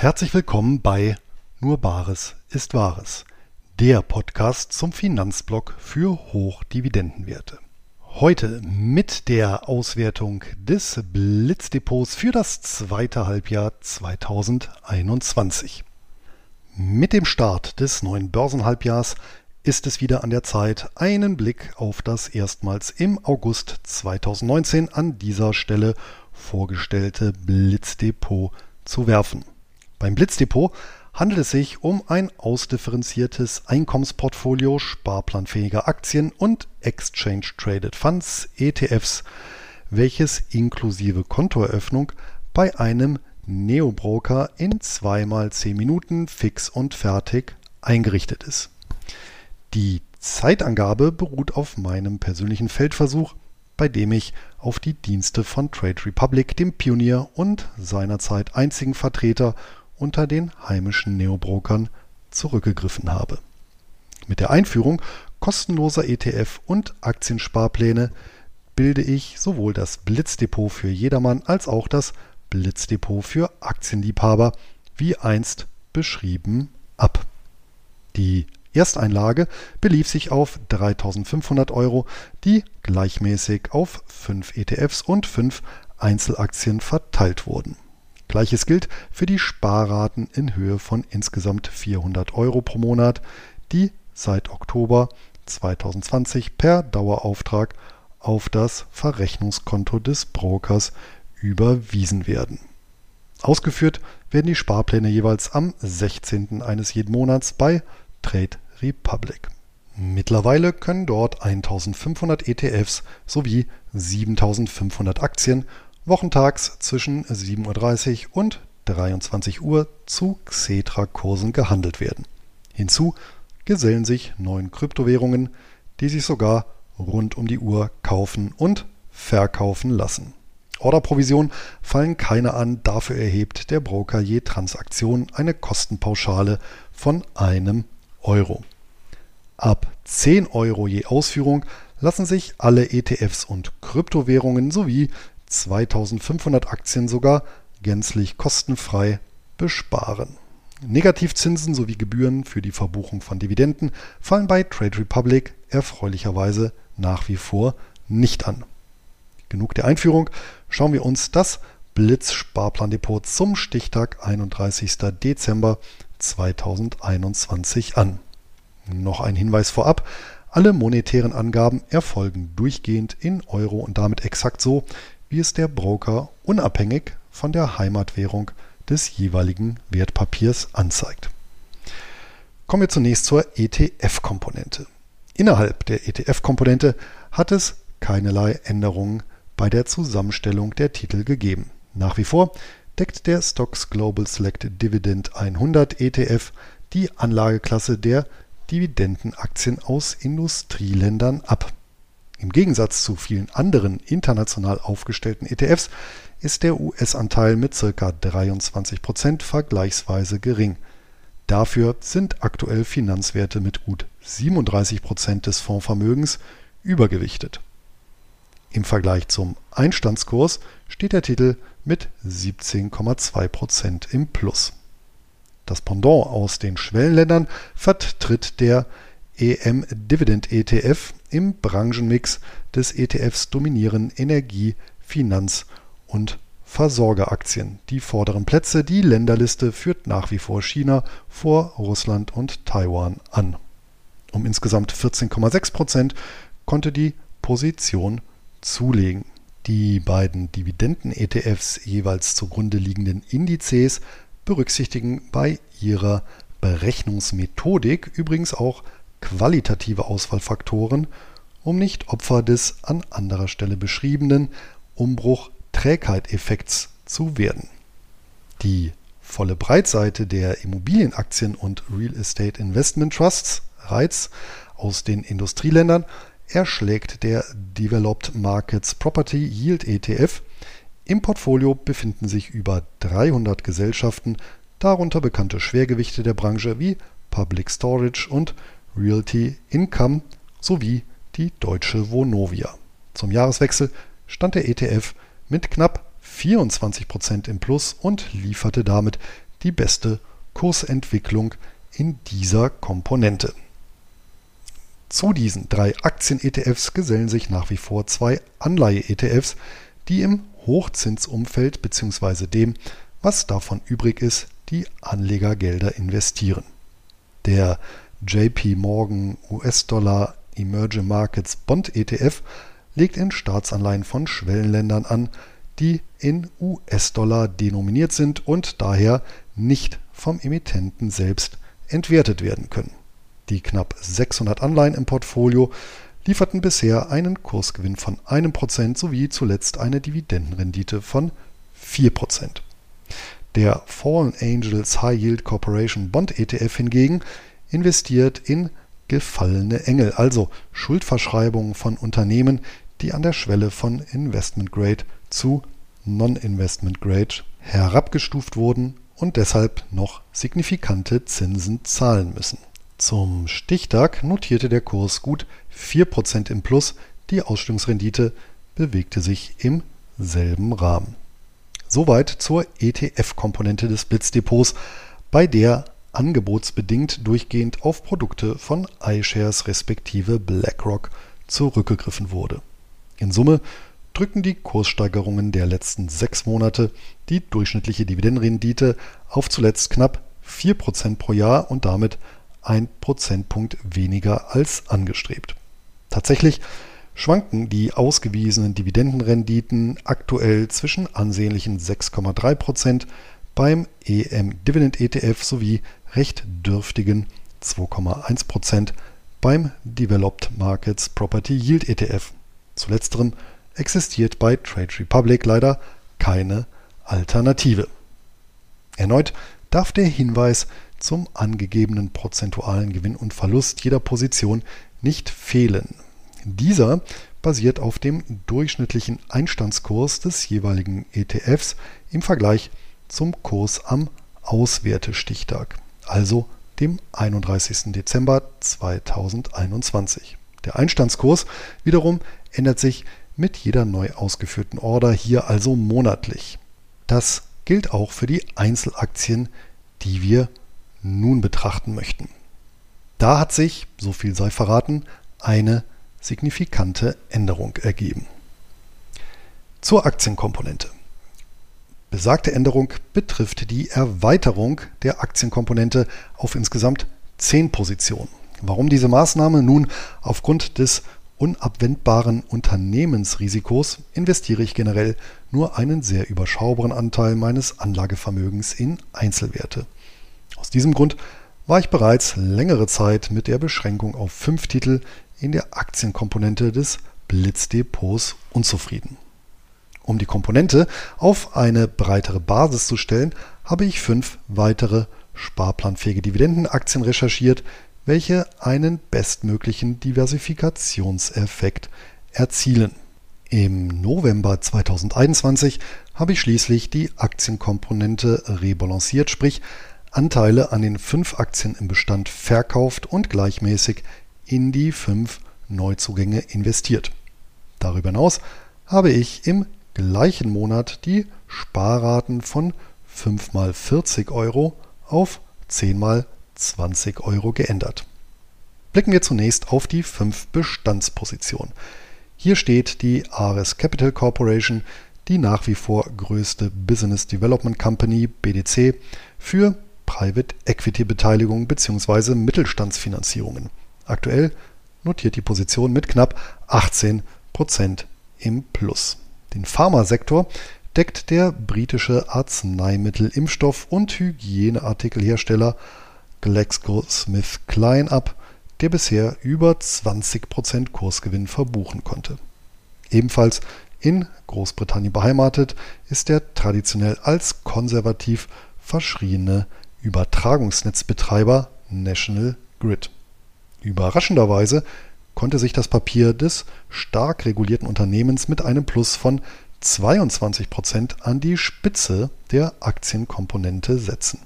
Herzlich willkommen bei Nur Bares ist Wahres, der Podcast zum Finanzblock für Hochdividendenwerte. Heute mit der Auswertung des Blitzdepots für das zweite Halbjahr 2021. Mit dem Start des neuen Börsenhalbjahrs ist es wieder an der Zeit, einen Blick auf das erstmals im August 2019 an dieser Stelle vorgestellte Blitzdepot zu werfen. Beim Blitzdepot handelt es sich um ein ausdifferenziertes Einkommensportfolio sparplanfähiger Aktien und Exchange Traded Funds ETFs, welches inklusive Kontoeröffnung bei einem Neobroker in zweimal 10 Minuten fix und fertig eingerichtet ist. Die Zeitangabe beruht auf meinem persönlichen Feldversuch, bei dem ich auf die Dienste von Trade Republic, dem Pionier und seinerzeit einzigen Vertreter unter den heimischen Neobrokern zurückgegriffen habe. Mit der Einführung kostenloser ETF und Aktiensparpläne bilde ich sowohl das Blitzdepot für jedermann als auch das Blitzdepot für Aktienliebhaber, wie einst beschrieben, ab. Die Ersteinlage belief sich auf 3.500 Euro, die gleichmäßig auf fünf ETFs und fünf Einzelaktien verteilt wurden Gleiches gilt für die Sparraten in Höhe von insgesamt 400 Euro pro Monat, die seit Oktober 2020 per Dauerauftrag auf das Verrechnungskonto des Brokers überwiesen werden. Ausgeführt werden die Sparpläne jeweils am 16. eines jeden Monats bei Trade Republic. Mittlerweile können dort 1500 ETFs sowie 7500 Aktien wochentags zwischen 7.30 Uhr und 23 Uhr zu Xetra-Kursen gehandelt werden. Hinzu gesellen sich neun Kryptowährungen, die sich sogar rund um die Uhr kaufen und verkaufen lassen. Orderprovision fallen keine an, dafür erhebt der Broker je Transaktion eine Kostenpauschale von einem Euro. Ab 10 Euro je Ausführung lassen sich alle ETFs und Kryptowährungen sowie 2500 Aktien sogar gänzlich kostenfrei besparen. Negativzinsen sowie Gebühren für die Verbuchung von Dividenden fallen bei Trade Republic erfreulicherweise nach wie vor nicht an. Genug der Einführung, schauen wir uns das Blitz-Sparplandepot zum Stichtag 31. Dezember 2021 an. Noch ein Hinweis vorab, alle monetären Angaben erfolgen durchgehend in Euro und damit exakt so, wie es der Broker unabhängig von der Heimatwährung des jeweiligen Wertpapiers anzeigt. Kommen wir zunächst zur ETF-Komponente. Innerhalb der ETF-Komponente hat es keinerlei Änderungen bei der Zusammenstellung der Titel gegeben. Nach wie vor deckt der Stocks Global Select Dividend 100 ETF die Anlageklasse der Dividendenaktien aus Industrieländern ab. Im Gegensatz zu vielen anderen international aufgestellten ETFs ist der US-Anteil mit ca. 23% vergleichsweise gering. Dafür sind aktuell Finanzwerte mit gut 37% des Fondsvermögens übergewichtet. Im Vergleich zum Einstandskurs steht der Titel mit 17,2% im Plus. Das Pendant aus den Schwellenländern vertritt der EM Dividend ETF im Branchenmix des ETFs dominieren Energie, Finanz und Versorgeraktien. Die vorderen Plätze, die Länderliste führt nach wie vor China vor Russland und Taiwan an. Um insgesamt 14,6 Prozent konnte die Position zulegen. Die beiden Dividenden-ETFs jeweils zugrunde liegenden Indizes berücksichtigen bei ihrer Berechnungsmethodik übrigens auch qualitative Auswahlfaktoren, um nicht Opfer des an anderer Stelle beschriebenen Umbruch-Trägheit-Effekts zu werden. Die volle Breitseite der Immobilienaktien und Real Estate Investment Trusts, REITs, aus den Industrieländern erschlägt der Developed Markets Property Yield ETF. Im Portfolio befinden sich über 300 Gesellschaften, darunter bekannte Schwergewichte der Branche wie Public Storage und Realty Income sowie die deutsche Vonovia. Zum Jahreswechsel stand der ETF mit knapp 24% im Plus und lieferte damit die beste Kursentwicklung in dieser Komponente. Zu diesen drei Aktien-ETFs gesellen sich nach wie vor zwei Anleihe-ETFs, die im Hochzinsumfeld bzw. dem, was davon übrig ist, die Anlegergelder investieren. Der JP Morgan US-Dollar Emerging Markets Bond ETF legt in Staatsanleihen von Schwellenländern an, die in US-Dollar denominiert sind und daher nicht vom Emittenten selbst entwertet werden können. Die knapp 600 Anleihen im Portfolio lieferten bisher einen Kursgewinn von 1% sowie zuletzt eine Dividendenrendite von 4%. Der Fallen Angels High Yield Corporation Bond ETF hingegen investiert in gefallene Engel, also Schuldverschreibungen von Unternehmen, die an der Schwelle von Investment Grade zu Non-Investment Grade herabgestuft wurden und deshalb noch signifikante Zinsen zahlen müssen. Zum Stichtag notierte der Kurs gut 4% im Plus, die Ausstellungsrendite bewegte sich im selben Rahmen. Soweit zur ETF-Komponente des Blitzdepots, bei der angebotsbedingt durchgehend auf Produkte von iShares respektive BlackRock zurückgegriffen wurde. In Summe drücken die Kurssteigerungen der letzten sechs Monate die durchschnittliche Dividendenrendite auf zuletzt knapp 4% pro Jahr und damit ein Prozentpunkt weniger als angestrebt. Tatsächlich schwanken die ausgewiesenen Dividendenrenditen aktuell zwischen ansehnlichen 6,3% beim EM Dividend ETF sowie recht dürftigen 2,1% beim Developed Markets Property Yield ETF. Zu letzterem existiert bei Trade Republic leider keine Alternative. Erneut darf der Hinweis zum angegebenen prozentualen Gewinn und Verlust jeder Position nicht fehlen. Dieser basiert auf dem durchschnittlichen Einstandskurs des jeweiligen ETFs im Vergleich zum Kurs am Auswertestichtag, also dem 31. Dezember 2021. Der Einstandskurs wiederum ändert sich mit jeder neu ausgeführten Order hier also monatlich. Das gilt auch für die Einzelaktien, die wir nun betrachten möchten. Da hat sich, so viel sei verraten, eine signifikante Änderung ergeben. Zur Aktienkomponente. Besagte Änderung betrifft die Erweiterung der Aktienkomponente auf insgesamt 10 Positionen. Warum diese Maßnahme? Nun, aufgrund des unabwendbaren Unternehmensrisikos investiere ich generell nur einen sehr überschaubaren Anteil meines Anlagevermögens in Einzelwerte. Aus diesem Grund war ich bereits längere Zeit mit der Beschränkung auf fünf Titel in der Aktienkomponente des Blitzdepots unzufrieden. Um die Komponente auf eine breitere Basis zu stellen, habe ich fünf weitere sparplanfähige Dividendenaktien recherchiert, welche einen bestmöglichen Diversifikationseffekt erzielen. Im November 2021 habe ich schließlich die Aktienkomponente rebalanciert, sprich Anteile an den fünf Aktien im Bestand verkauft und gleichmäßig in die fünf Neuzugänge investiert. Darüber hinaus habe ich im gleichen Monat die Sparraten von 5 mal 40 Euro auf 10 mal 20 Euro geändert. Blicken wir zunächst auf die fünf Bestandspositionen. Hier steht die Ares Capital Corporation, die nach wie vor größte Business Development Company BDC für Private Equity Beteiligung bzw. Mittelstandsfinanzierungen. Aktuell notiert die Position mit knapp 18% im Plus. Den Pharmasektor deckt der britische Arzneimittel-, Impfstoff- und Hygieneartikelhersteller GlaxoSmithKline ab, der bisher über 20% Kursgewinn verbuchen konnte. Ebenfalls in Großbritannien beheimatet ist der traditionell als konservativ verschriene Übertragungsnetzbetreiber National Grid. Überraschenderweise konnte sich das Papier des stark regulierten Unternehmens mit einem Plus von 22% an die Spitze der Aktienkomponente setzen.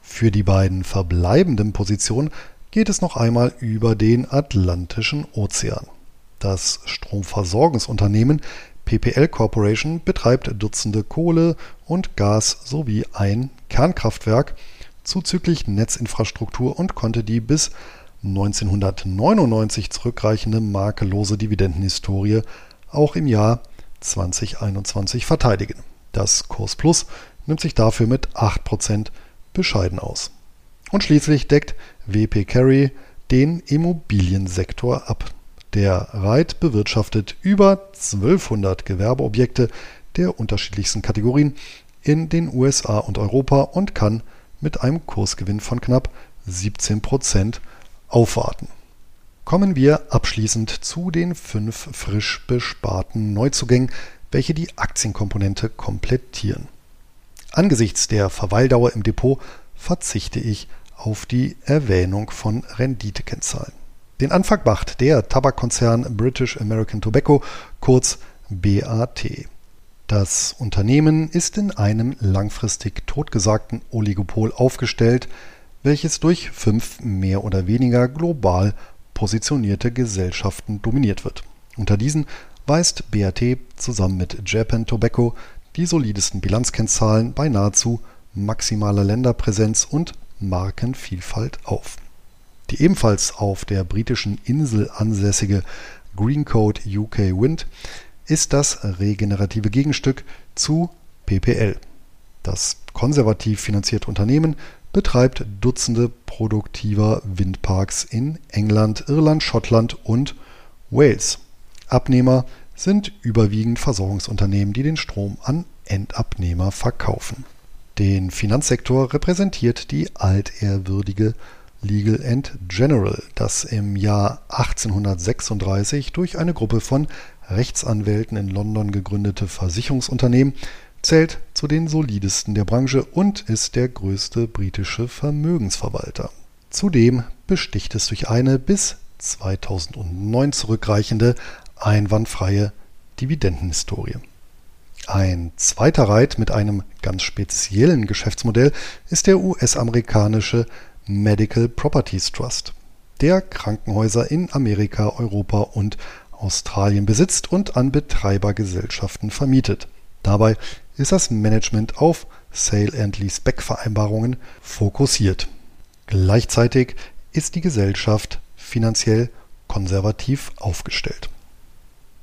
Für die beiden verbleibenden Positionen geht es noch einmal über den Atlantischen Ozean. Das Stromversorgungsunternehmen PPL Corporation betreibt Dutzende Kohle- und Gas- sowie ein Kernkraftwerk zuzüglich Netzinfrastruktur und konnte die bis 1999 zurückreichende makellose Dividendenhistorie auch im Jahr 2021 verteidigen. Das Kurs Plus nimmt sich dafür mit 8% bescheiden aus. Und schließlich deckt WP Carry den Immobiliensektor ab. Der Reit bewirtschaftet über 1200 Gewerbeobjekte der unterschiedlichsten Kategorien in den USA und Europa und kann mit einem Kursgewinn von knapp 17% aufwarten. Kommen wir abschließend zu den fünf frisch besparten Neuzugängen, welche die Aktienkomponente komplettieren. Angesichts der Verweildauer im Depot verzichte ich auf die Erwähnung von Renditekennzahlen. Den Anfang macht der Tabakkonzern British American Tobacco, kurz BAT. Das Unternehmen ist in einem langfristig totgesagten Oligopol aufgestellt, welches durch fünf mehr oder weniger global positionierte Gesellschaften dominiert wird. Unter diesen weist BAT zusammen mit Japan Tobacco die solidesten Bilanzkennzahlen bei nahezu maximaler Länderpräsenz und Markenvielfalt auf. Die ebenfalls auf der britischen Insel ansässige Greencode UK Wind ist das regenerative Gegenstück zu PPL. Das konservativ finanzierte Unternehmen betreibt Dutzende produktiver Windparks in England, Irland, Schottland und Wales. Abnehmer sind überwiegend Versorgungsunternehmen, die den Strom an Endabnehmer verkaufen. Den Finanzsektor repräsentiert die altehrwürdige Legal and General, das im Jahr 1836 durch eine Gruppe von Rechtsanwälten in London gegründete Versicherungsunternehmen zählt zu den solidesten der Branche und ist der größte britische Vermögensverwalter. Zudem besticht es durch eine bis 2009 zurückreichende einwandfreie Dividendenhistorie. Ein zweiter Reit mit einem ganz speziellen Geschäftsmodell ist der US-amerikanische Medical Properties Trust, der Krankenhäuser in Amerika, Europa und Australien besitzt und an Betreibergesellschaften vermietet. Dabei ist das Management auf Sale and Leaseback Vereinbarungen fokussiert. Gleichzeitig ist die Gesellschaft finanziell konservativ aufgestellt.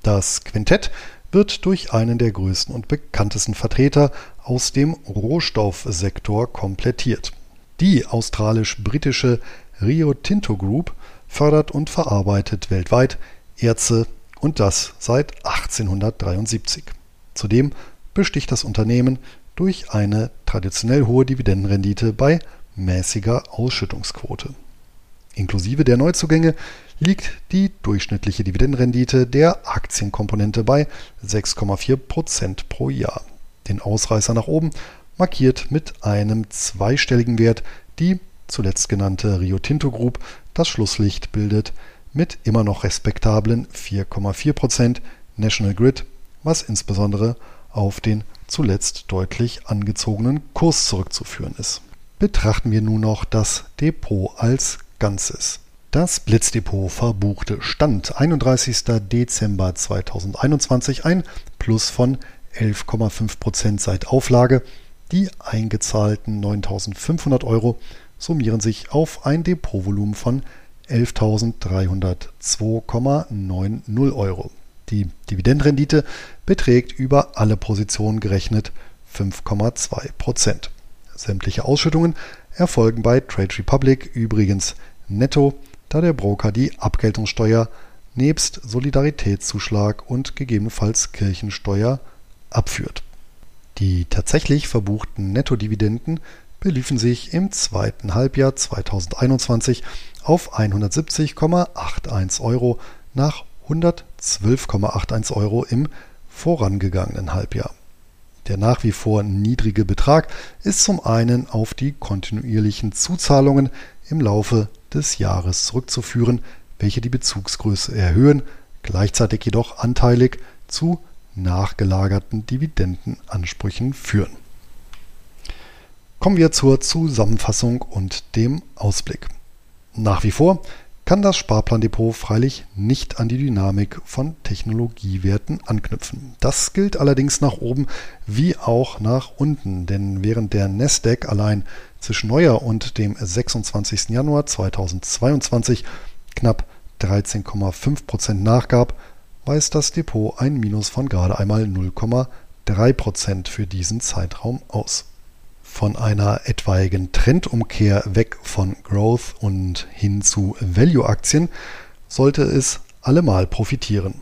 Das Quintett wird durch einen der größten und bekanntesten Vertreter aus dem Rohstoffsektor komplettiert. Die australisch-britische Rio Tinto Group fördert und verarbeitet weltweit Erze und das seit 1873. Zudem besticht das Unternehmen durch eine traditionell hohe Dividendenrendite bei mäßiger Ausschüttungsquote. Inklusive der Neuzugänge liegt die durchschnittliche Dividendenrendite der Aktienkomponente bei 6,4% pro Jahr. Den Ausreißer nach oben markiert mit einem zweistelligen Wert die zuletzt genannte Rio Tinto Group. Das Schlusslicht bildet mit immer noch respektablen 4,4% National Grid, was insbesondere auf den zuletzt deutlich angezogenen Kurs zurückzuführen ist. Betrachten wir nun noch das Depot als Ganzes. Das Blitzdepot verbuchte Stand 31. Dezember 2021 ein Plus von 11,5% seit Auflage. Die eingezahlten 9.500 Euro summieren sich auf ein Depotvolumen von 11.302,90 Euro. Die Dividendenrendite beträgt über alle Positionen gerechnet 5,2%. Sämtliche Ausschüttungen erfolgen bei Trade Republic übrigens netto, da der Broker die Abgeltungssteuer nebst Solidaritätszuschlag und gegebenenfalls Kirchensteuer abführt. Die tatsächlich verbuchten Nettodividenden beliefen sich im zweiten Halbjahr 2021 auf 170,81 Euro nach 112,81 Euro im vorangegangenen Halbjahr. Der nach wie vor niedrige Betrag ist zum einen auf die kontinuierlichen Zuzahlungen im Laufe des Jahres zurückzuführen, welche die Bezugsgröße erhöhen, gleichzeitig jedoch anteilig zu nachgelagerten Dividendenansprüchen führen. Kommen wir zur Zusammenfassung und dem Ausblick. Nach wie vor kann das Sparplandepot freilich nicht an die Dynamik von Technologiewerten anknüpfen. Das gilt allerdings nach oben wie auch nach unten, denn während der Nasdaq allein zwischen Neujahr und dem 26. Januar 2022 knapp 13,5 Prozent nachgab, weist das Depot ein Minus von gerade einmal 0,3 Prozent für diesen Zeitraum aus. Von einer etwaigen Trendumkehr weg von Growth und hin zu Value-Aktien sollte es allemal profitieren.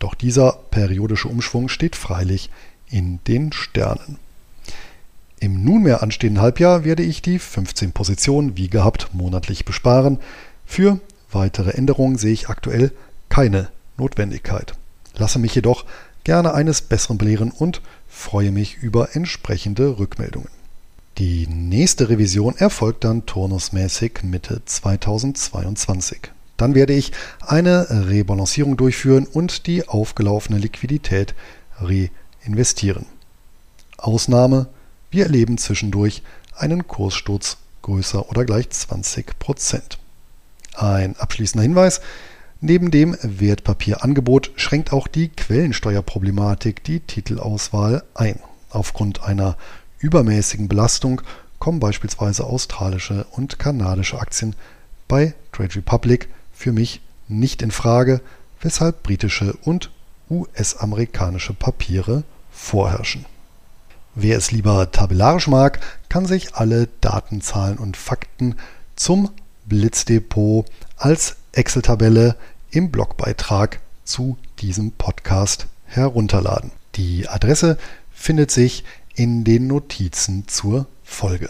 Doch dieser periodische Umschwung steht freilich in den Sternen. Im nunmehr anstehenden Halbjahr werde ich die 15 Positionen wie gehabt monatlich besparen. Für weitere Änderungen sehe ich aktuell keine Notwendigkeit. Lasse mich jedoch gerne eines Besseren belehren und freue mich über entsprechende Rückmeldungen. Die nächste Revision erfolgt dann turnusmäßig Mitte 2022. Dann werde ich eine Rebalancierung durchführen und die aufgelaufene Liquidität reinvestieren. Ausnahme, wir erleben zwischendurch einen Kurssturz größer oder gleich 20 Prozent. Ein abschließender Hinweis. Neben dem Wertpapierangebot schränkt auch die Quellensteuerproblematik die Titelauswahl ein. Aufgrund einer übermäßigen Belastung kommen beispielsweise australische und kanadische Aktien bei Trade Republic für mich nicht in Frage, weshalb britische und US-amerikanische Papiere vorherrschen. Wer es lieber tabellarisch mag, kann sich alle Daten, Zahlen und Fakten zum Blitzdepot als Excel-Tabelle im Blogbeitrag zu diesem Podcast herunterladen. Die Adresse findet sich in den Notizen zur Folge.